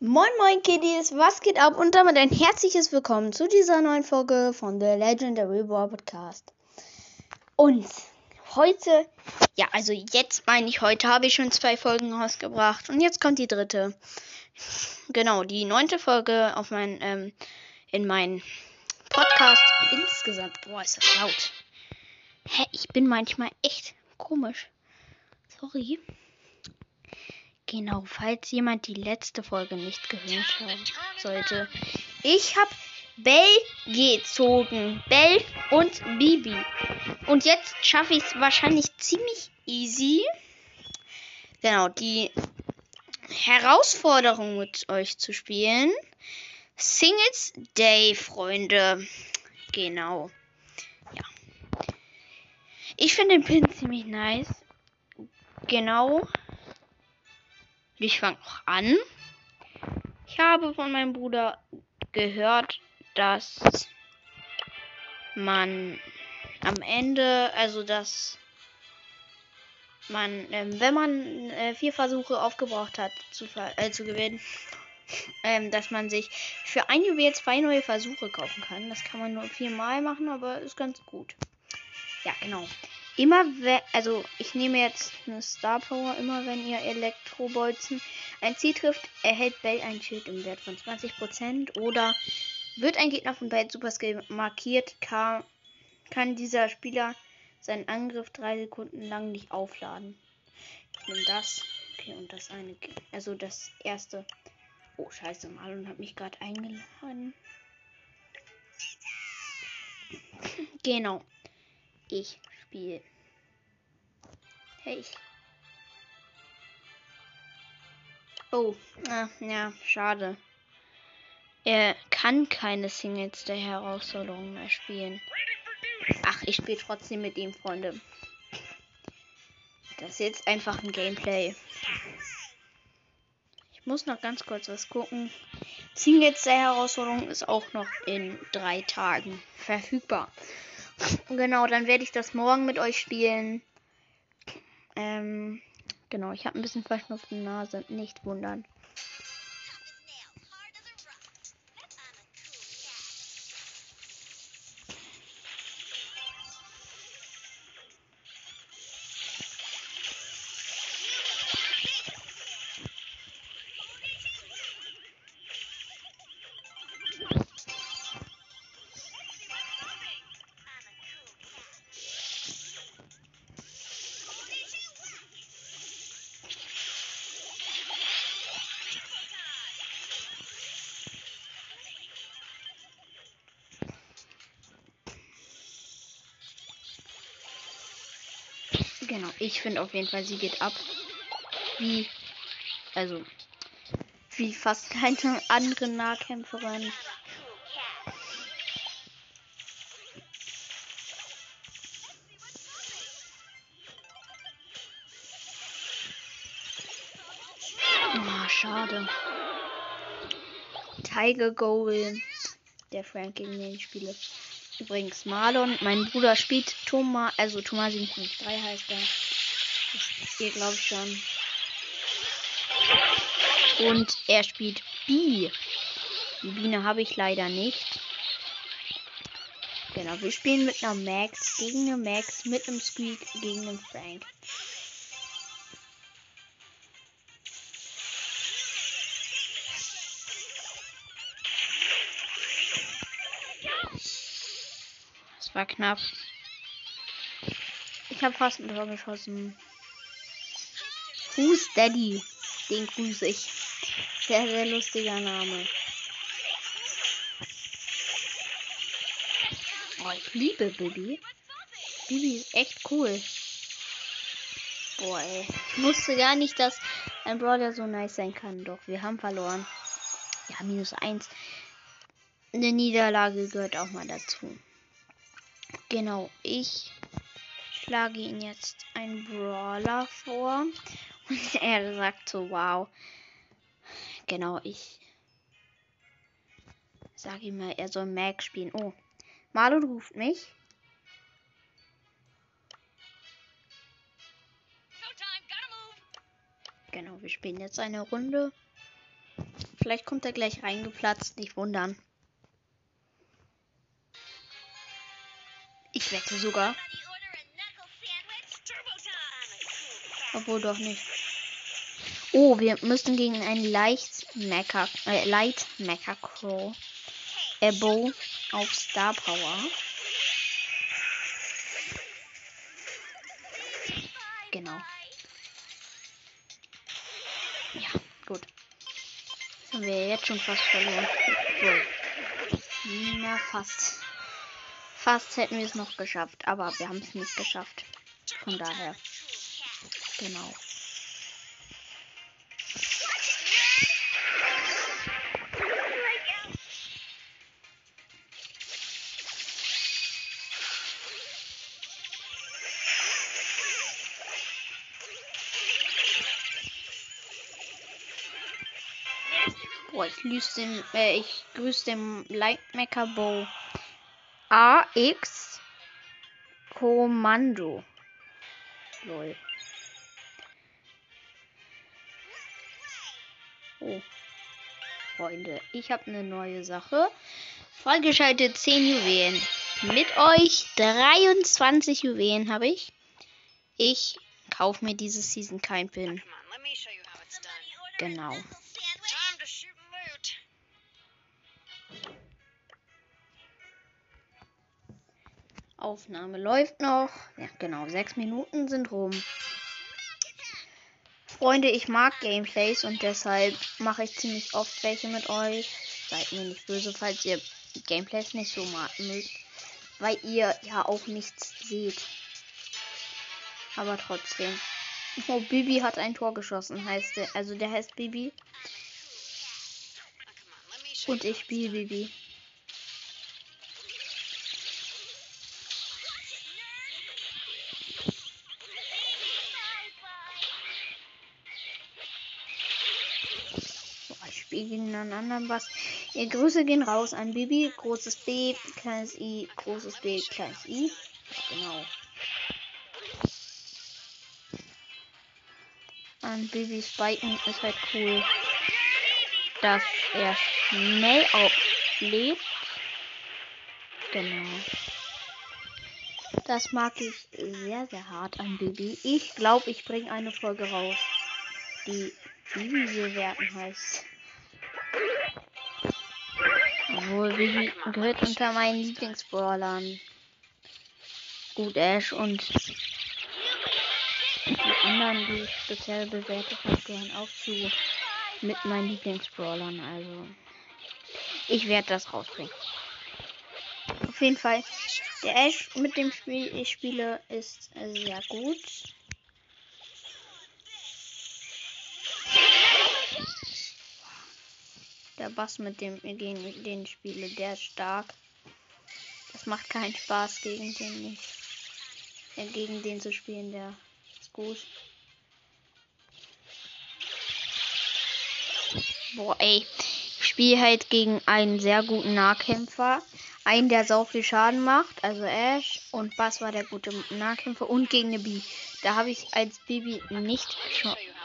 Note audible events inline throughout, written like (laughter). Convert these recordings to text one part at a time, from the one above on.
Moin Moin Kiddies, was geht ab? Und damit ein herzliches Willkommen zu dieser neuen Folge von The Legendary War Podcast. Und heute, ja, also jetzt meine ich, heute habe ich schon zwei Folgen rausgebracht und jetzt kommt die dritte. Genau, die neunte Folge auf mein, ähm, in meinen Podcast insgesamt. Boah, ist das laut. Hä, ich bin manchmal echt komisch. Sorry. Genau, falls jemand die letzte Folge nicht gehört haben sollte. Ich habe Bell gezogen. Bell und Bibi. Und jetzt schaffe ich es wahrscheinlich ziemlich easy. Genau, die Herausforderung mit euch zu spielen. Singles Day, Freunde. Genau. Ja. Ich finde den Pin ziemlich nice. Genau. Ich fange auch an. Ich habe von meinem Bruder gehört, dass man am Ende, also dass man, ähm, wenn man äh, vier Versuche aufgebraucht hat zu, äh, zu gewinnen, (laughs) ähm, dass man sich für ein Juwel zwei neue Versuche kaufen kann. Das kann man nur viermal machen, aber ist ganz gut. Ja, genau. Immer wenn, also ich nehme jetzt eine Star Power, immer wenn ihr Elektrobolzen ein Ziel trifft, erhält Bell ein Schild im Wert von 20% oder wird ein Gegner von Bell Super Skill markiert, kann, kann dieser Spieler seinen Angriff drei Sekunden lang nicht aufladen. Ich nehme das. Okay, und das eine. Also das erste. Oh, scheiße, Marlon hat mich gerade eingeladen. genau. Ich Spiel. Hey. Oh, ah, ja, schade. Er kann keine Singles der Herausforderung mehr spielen. Ach, ich spiele trotzdem mit ihm, Freunde. Das ist jetzt einfach ein Gameplay. Ich muss noch ganz kurz was gucken. Singles der Herausforderung ist auch noch in drei Tagen verfügbar. Genau, dann werde ich das morgen mit euch spielen. Ähm, genau, ich habe ein bisschen verschnupfte Nase. Nicht wundern. Genau, ich finde auf jeden Fall, sie geht ab. Wie, also, wie fast keine andere Nahkämpferin. Oh, schade. Tiger Goal. Der Frank, gegen den ich spiele. Übrigens Marlon, mein Bruder spielt Thomas, also Thomas 753 heißt er. Das spielt glaube ich schon. Und er spielt B. Die Biene habe ich leider nicht. Genau, wir spielen mit einer Max gegen eine Max, mit einem Squeak gegen einen Frank. War knapp. Ich habe fast ein Tor geschossen. Who's Daddy? Den grüße ich. Sehr, sehr lustiger Name. Oh, ich liebe Bibi. Bibi ist echt cool. Boah, ey. Ich wusste gar nicht, dass ein Brawler so nice sein kann. Doch, wir haben verloren. Ja, minus eins. Eine Niederlage gehört auch mal dazu. Genau, ich schlage ihn jetzt ein Brawler vor. (laughs) Und er sagt so, wow. Genau, ich sage ihm mal, er soll Mac spielen. Oh, Marlon ruft mich. Genau, wir spielen jetzt eine Runde. Vielleicht kommt er gleich reingeplatzt, nicht wundern. Ich wette sogar. Obwohl doch nicht. Oh, wir müssen gegen einen leicht Mecha, äh, Light Mecha Crow Ebo auf Star Power. Genau. Ja, gut. Das haben wir jetzt schon fast verloren. Na, fast. Fast hätten wir es noch geschafft, aber wir haben es nicht geschafft. Von daher. Genau. Boah, ich grüße den, äh, ich grüße den Lightmaker Bow. AX Kommando. Lol. Oh. Freunde, ich habe eine neue Sache. Freigeschaltet 10 Juwelen. Mit euch 23 Juwelen habe ich. Ich kaufe mir diese Season kein Pin. Genau. Aufnahme läuft noch. Ja, genau. Sechs Minuten sind rum. Freunde, ich mag Gameplays und deshalb mache ich ziemlich oft welche mit euch. Seid mir nicht böse, falls ihr Gameplays nicht so mögt. Weil ihr ja auch nichts seht. Aber trotzdem. Oh, Bibi hat ein Tor geschossen, heißt der. Also der heißt Bibi. Und ich spiele Bibi. Einen anderen Bass. Ihr Grüße gehen raus an Bibi, großes B, kleines I, großes B, kleines I. Genau. An Bibis Biken ist halt cool, dass er schnell auflebt. Genau. Das mag ich sehr, sehr hart an Bibi. Ich glaube, ich bringe eine Folge raus, die Bibi bewerten heißt. Obwohl, Vivi gehört unter meinen Lieblingsbrawlern. Gut, Ash und die anderen, die ich speziell bewertet habe, gehören auch zu mit meinen Lieblingsbrawlern. Also, ich werde das rausbringen. Auf jeden Fall, der Ash, mit dem Spiel ich spiele, ist sehr gut. Der Bass, mit dem gegen den spiele, der ist stark. Das macht keinen Spaß gegen den nicht. Ja, gegen den zu spielen, der ist gut. Boah, ey. Ich spiele halt gegen einen sehr guten Nahkämpfer. Einen, der so viel Schaden macht, also Ash. Und Bass war der gute Nahkämpfer. Und gegen eine B. Da habe ich als Baby nicht,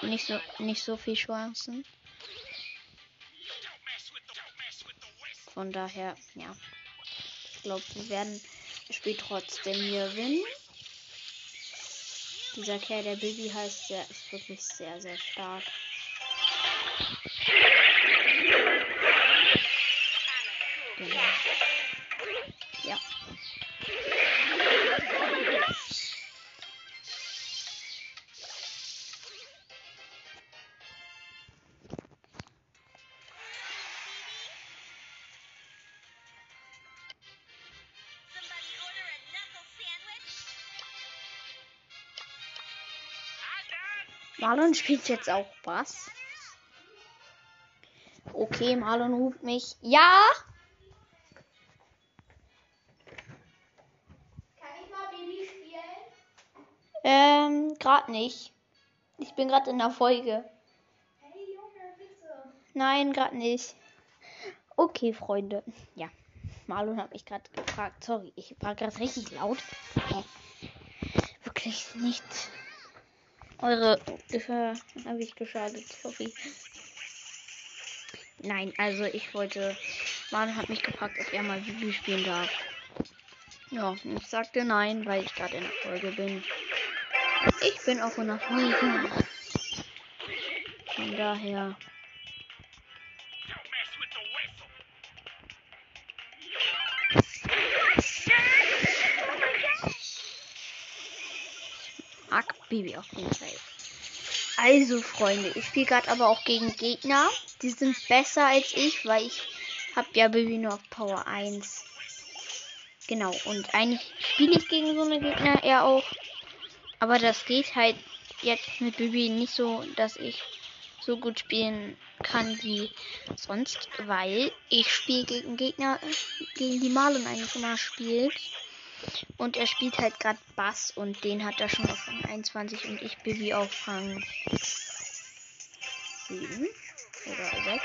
nicht, so, nicht so viel Chancen. Von daher, ja. Ich glaube, wir werden das Spiel trotzdem hier gewinnen. Dieser Kerl, der Baby heißt, der ist wirklich sehr, sehr stark. Marlon spielt jetzt auch Bass. Okay, Marlon ruft mich. Ja! Kann ich mal Baby spielen? Ähm, gerade nicht. Ich bin gerade in der Folge. Hey Junge, bitte. Nein, gerade nicht. Okay, Freunde. Ja. Marlon hat mich gerade gefragt. Sorry, ich war gerade richtig laut. Hä? Wirklich nicht. Eure Gehör habe ich geschadet. Sorry. Nein, also ich wollte. Marlon hat mich gefragt, ob er mal Bibi spielen darf. Ja, ich sagte nein, weil ich gerade in der Folge bin. Ich bin auch in der Folge. Von daher. Baby auf jeden Fall. Also, Freunde, ich spiele gerade aber auch gegen Gegner. Die sind besser als ich, weil ich habe ja Baby nur auf Power 1. Genau, und eigentlich spiele ich gegen so eine Gegner eher auch. Aber das geht halt jetzt mit Baby nicht so, dass ich so gut spielen kann wie sonst, weil ich spiele gegen Gegner, gegen die Marlon eigentlich immer spielt. Und er spielt halt gerade Bass und den hat er schon auf Rang 21 und ich Bibi auf Rang 7 oder 6.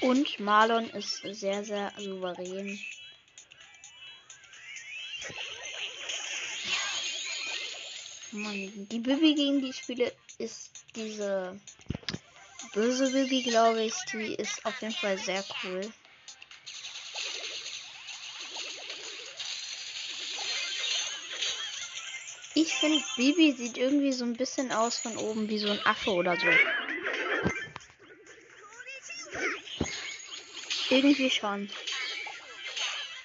Und Marlon ist sehr, sehr souverän. Mann, die Bibi gegen die Spiele ist diese böse Bibi, glaube ich. Die ist auf jeden Fall sehr cool. Ich finde, Bibi sieht irgendwie so ein bisschen aus von oben wie so ein Affe oder so. Irgendwie schon.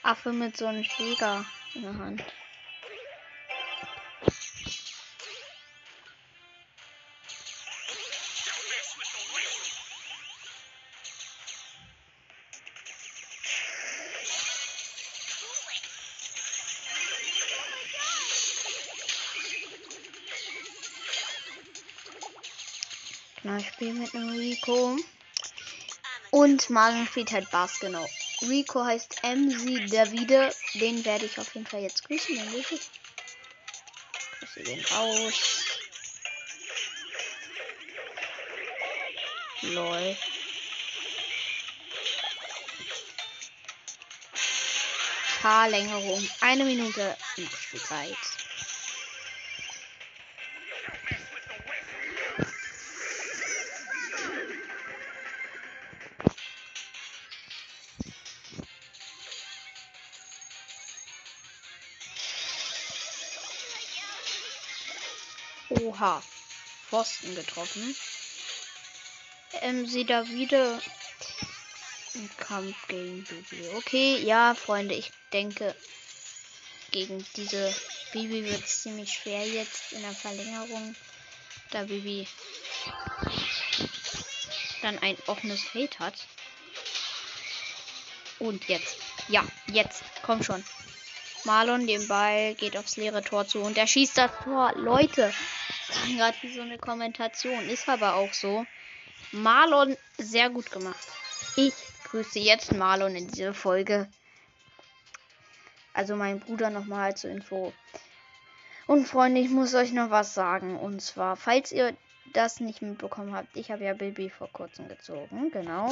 Affe mit so einem Schläger in der Hand. Na, ich spiele mit einem Rico. Und Marlon spielt halt Bass, genau. Rico heißt MC Davide. Den werde ich auf jeden Fall jetzt grüßen. Den grüße ich. Grüße den raus. Lol. Verlängerung. Eine Minute Spielzeit. Oha. Pfosten getroffen. Ähm, sie da wieder im Kampf gegen Bibi. Okay, ja, Freunde, ich denke, gegen diese Bibi wird es ziemlich schwer jetzt in der Verlängerung, da Bibi dann ein offenes Feld hat. Und jetzt. Ja, jetzt. Komm schon. Marlon den Ball, geht aufs leere Tor zu und er schießt das Tor. Leute, (laughs) gerade wie so eine Kommentation. Ist aber auch so. Marlon sehr gut gemacht. Ich grüße jetzt Marlon in dieser Folge. Also mein Bruder nochmal zur Info. Und Freunde, ich muss euch noch was sagen. Und zwar, falls ihr das nicht mitbekommen habt, ich habe ja Baby vor kurzem gezogen. Genau.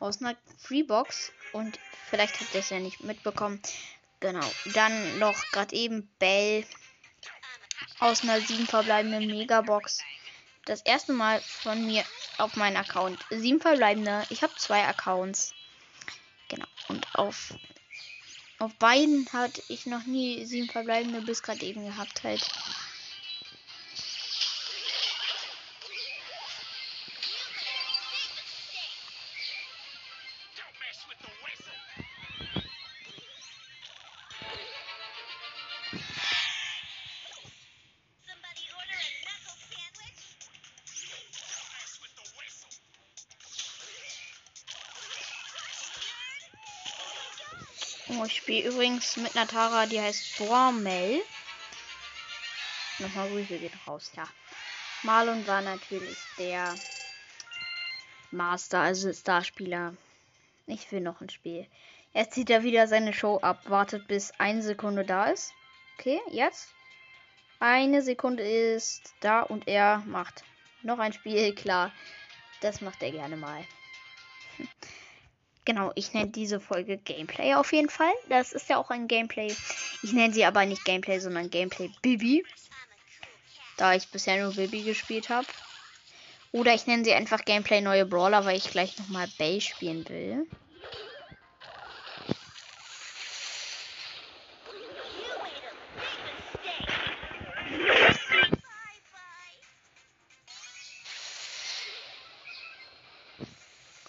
Aus einer Freebox. Und vielleicht habt ihr es ja nicht mitbekommen. Genau. Dann noch gerade eben Bell aus einer sieben verbleibenden Megabox. Das erste Mal von mir auf meinen Account. Sieben verbleibende. Ich habe zwei Accounts. Genau. Und auf, auf beiden hatte ich noch nie sieben verbleibende bis gerade eben gehabt halt. Oh, ich spiele übrigens mit einer Tara, die heißt Bormel. Nochmal Grüße geht raus, ja. Marlon war natürlich der Master, also Starspieler. Ich will noch ein Spiel. Jetzt zieht er wieder seine Show ab. Wartet bis eine Sekunde da ist. Okay, jetzt. Eine Sekunde ist da und er macht noch ein Spiel. (laughs) Klar, das macht er gerne mal. (laughs) Genau, ich nenne diese Folge Gameplay auf jeden Fall. Das ist ja auch ein Gameplay. Ich nenne sie aber nicht Gameplay, sondern Gameplay Bibi. Da ich bisher nur Bibi gespielt habe. Oder ich nenne sie einfach Gameplay neue Brawler, weil ich gleich nochmal Bay spielen will.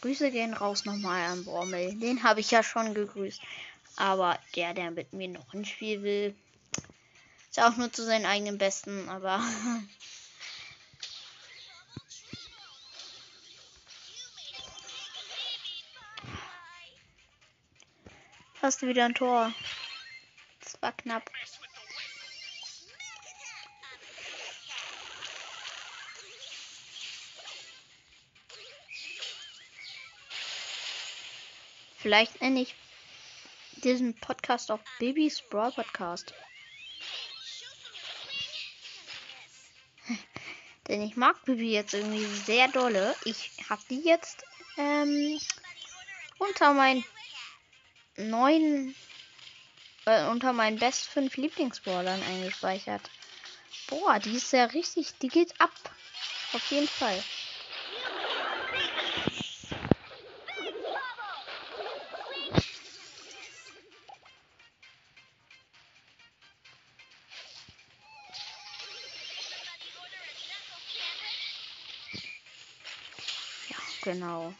Grüße gehen raus nochmal an Bormel. Den habe ich ja schon gegrüßt. Aber der, der mit mir noch ein Spiel will, ist auch nur zu seinen eigenen Besten, aber. (laughs) Fast wieder ein Tor. Das war knapp. Vielleicht nenne ich diesen Podcast auch Babys Brawl Podcast. (laughs) Denn ich mag Bibi jetzt irgendwie sehr dolle. Ich habe die jetzt ähm, unter meinen neuen, äh, unter meinen Best 5 Lieblingsbrawlern eingespeichert. Boah, die ist ja richtig, die geht ab. Auf jeden Fall. Genau.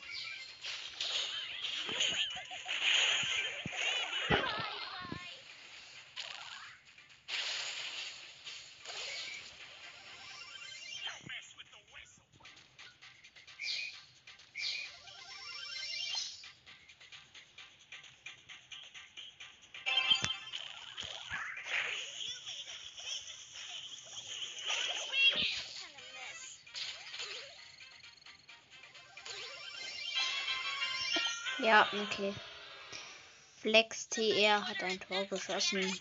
Ja, okay. Flex TR hat ein Tor geschossen.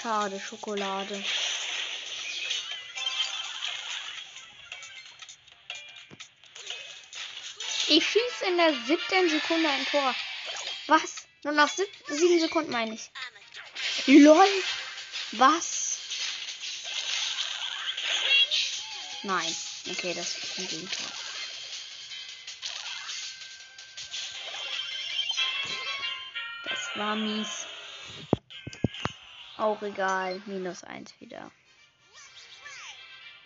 Schade, Schokolade. Ich schieße in der siebten Sekunde ein Tor. Was? Nur nach sieb sieben Sekunden meine ich. LOL. Was? Nein. Okay, das ist ein Gegentor. War mies. Auch egal. Minus eins wieder.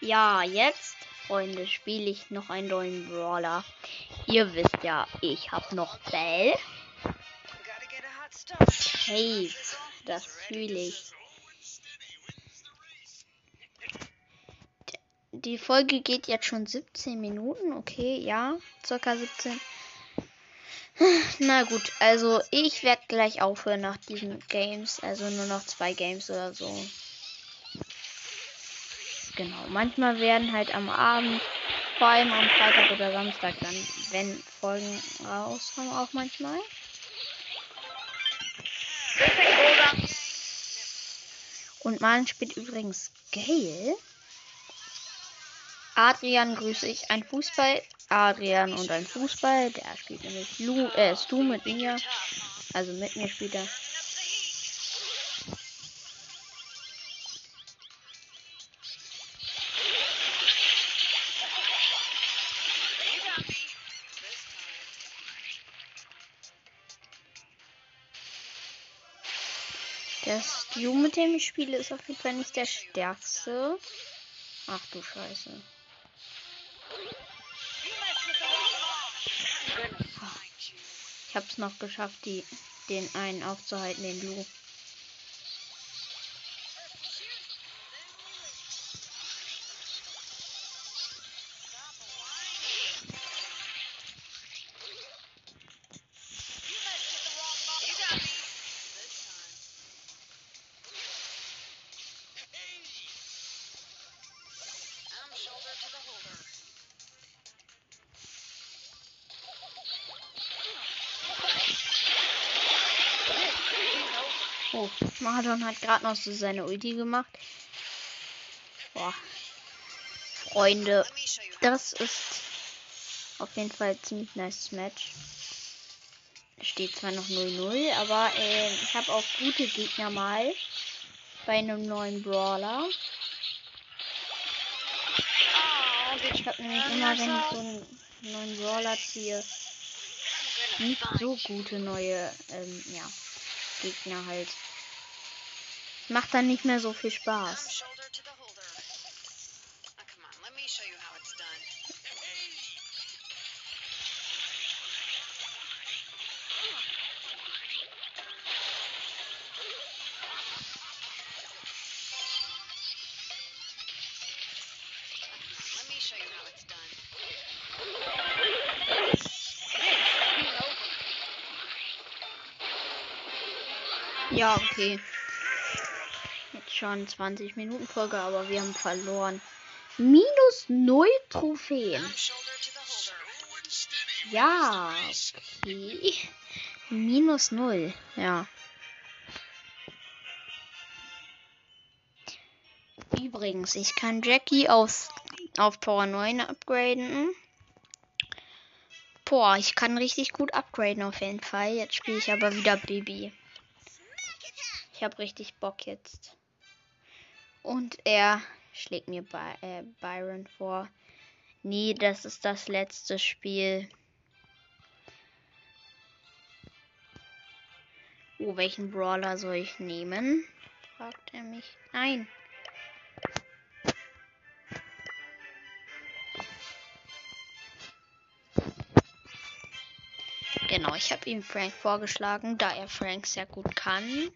Ja, jetzt, Freunde, spiele ich noch einen neuen Brawler. Ihr wisst ja, ich habe noch Bell. Hey, das fühle ich. Die Folge geht jetzt schon 17 Minuten, okay, ja, circa 17. Na gut, also ich werde gleich aufhören nach diesen Games, also nur noch zwei Games oder so. Genau, manchmal werden halt am Abend, vor allem am Freitag oder Samstag dann, wenn Folgen rauskommen, auch manchmal. Und Malen spielt übrigens Gale. Adrian grüße ich. Ein Fußball. Adrian und ein Fußball. Der spielt nämlich Lu, äh, Stu mit mir. Also mit mir spielt er. Der Stu, mit dem ich spiele, ist auf jeden Fall nicht der stärkste. Ach du Scheiße. Ich habe es noch geschafft, die, den einen aufzuhalten, den Blue. Oh, Mardon hat gerade noch so seine Ulti gemacht. Boah. Freunde, das ist Auf jeden Fall ziemlich nice Match. Steht zwar noch 0-0, aber äh, ich habe auch gute Gegner mal bei einem neuen Brawler. Ich habe nämlich immer, wenn ich so einen neuen Brawler ziehe, nicht so gute neue ähm, ja, Gegner halt. Macht dann nicht mehr so viel Spaß. Ja, okay. Schon 20 Minuten Folge, aber wir haben verloren. Minus 0 Trophäen. Ja, okay. Minus 0, ja. Übrigens, ich kann Jackie auf, auf Power 9 upgraden. Boah, ich kann richtig gut upgraden auf jeden Fall. Jetzt spiele ich aber wieder Baby. Ich habe richtig Bock jetzt. Und er schlägt mir By äh, Byron vor. Nee, das ist das letzte Spiel. Oh, welchen Brawler soll ich nehmen? Fragt er mich. Nein. Genau, ich habe ihm Frank vorgeschlagen, da er Frank sehr gut kann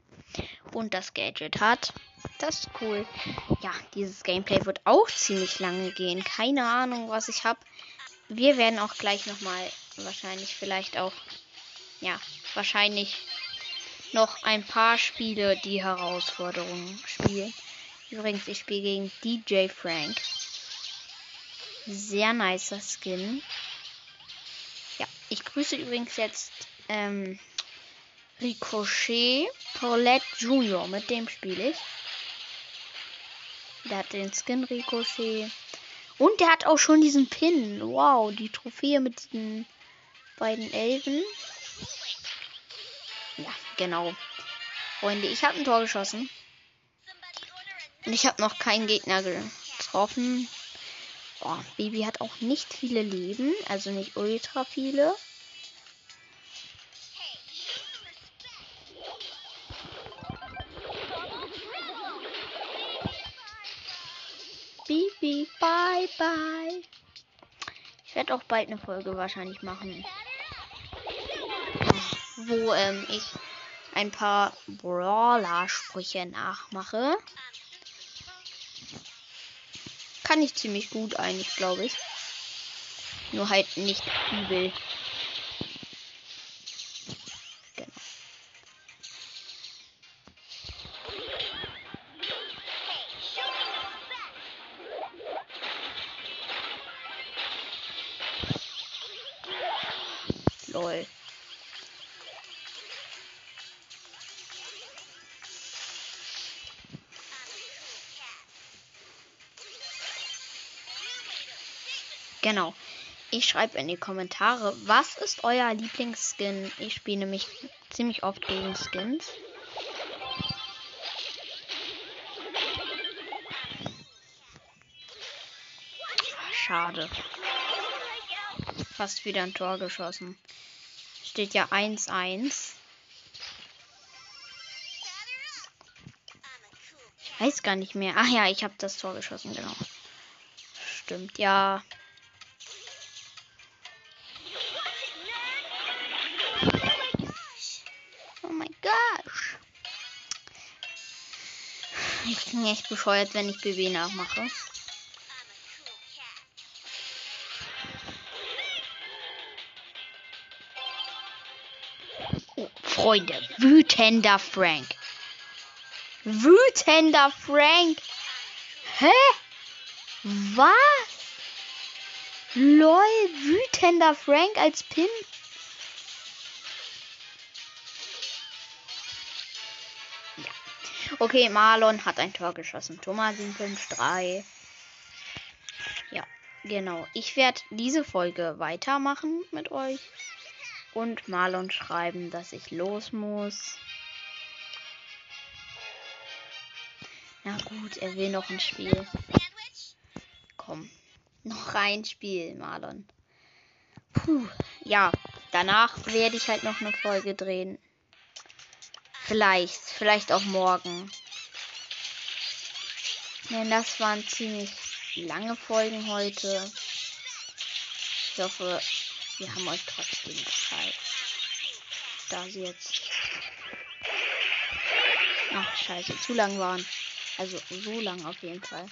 und das Gadget hat. Das ist cool. Ja, dieses Gameplay wird auch ziemlich lange gehen. Keine Ahnung, was ich habe. Wir werden auch gleich nochmal wahrscheinlich vielleicht auch, ja, wahrscheinlich noch ein paar Spiele die Herausforderungen spielen. Übrigens, ich spiele gegen DJ Frank. Sehr nicer Skin. Ja, ich grüße übrigens jetzt ähm, Ricochet Paulette Junior. Mit dem spiele ich. Der hat den Skin Ricochet. Und der hat auch schon diesen Pin. Wow, die Trophäe mit diesen beiden Elben. Ja, genau. Freunde, ich habe ein Tor geschossen. Und ich habe noch keinen Gegner getroffen. Oh, Baby hat auch nicht viele Leben, also nicht ultra viele. Bibi, bye bye. Ich werde auch bald eine Folge wahrscheinlich machen, wo ähm, ich ein paar Brawler-Sprüche nachmache. Kann ich ziemlich gut eigentlich, glaube ich. Nur halt nicht übel. Genau. Ich schreibe in die Kommentare, was ist euer Lieblingsskin? Ich spiele nämlich ziemlich oft gegen Skins. Schade. Fast wieder ein Tor geschossen. Steht ja 1-1. Ich weiß gar nicht mehr. Ach ja, ich habe das Tor geschossen, genau. Stimmt, ja. Bin echt bescheuert, wenn ich BB nachmache. Oh, Freunde, wütender Frank. Wütender Frank. Hä? Was? Lol, wütender Frank als Pin. Okay, Marlon hat ein Tor geschossen. Thomas 753. Ja. genau, ich werde diese Folge weitermachen mit euch und Marlon schreiben, dass ich los muss. Na gut, er will noch ein Spiel. Komm, noch ein Spiel, Marlon. Puh, ja, danach werde ich halt noch eine Folge drehen. Vielleicht, vielleicht auch morgen. Denn das waren ziemlich lange Folgen heute. Ich hoffe, wir haben euch trotzdem gefallen. Da sie jetzt. Ach, scheiße, zu lang waren. Also so lang auf jeden Fall.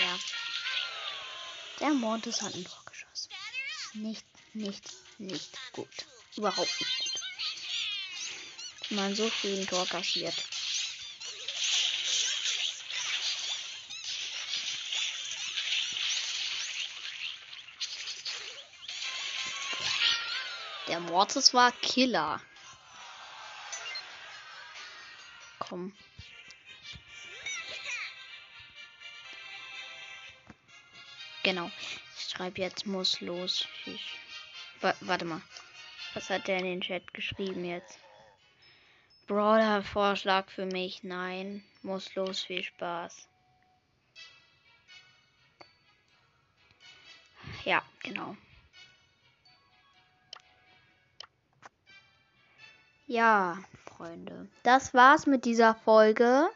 Ja. Der Mortis hat ein Tor geschossen. Nicht, nicht, nicht gut. Überhaupt nicht gut. Man so früh ein Tor kassiert. Der Mortis war Killer. Komm. Genau. Ich schreibe jetzt muss los. Ich, wa warte mal. Was hat der in den Chat geschrieben jetzt? Brawler Vorschlag für mich. Nein. Muss los. Viel Spaß. Ja, genau. Ja, Freunde. Das war's mit dieser Folge.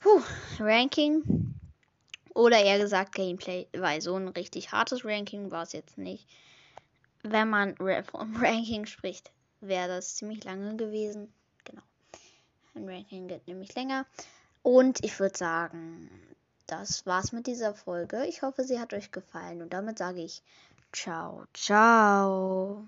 Puh, Ranking. Oder eher gesagt Gameplay, weil so ein richtig hartes Ranking war es jetzt nicht. Wenn man vom (laughs) Ranking spricht, wäre das ziemlich lange gewesen. Genau. Ein Ranking geht nämlich länger. Und ich würde sagen, das war's mit dieser Folge. Ich hoffe, sie hat euch gefallen. Und damit sage ich ciao, ciao.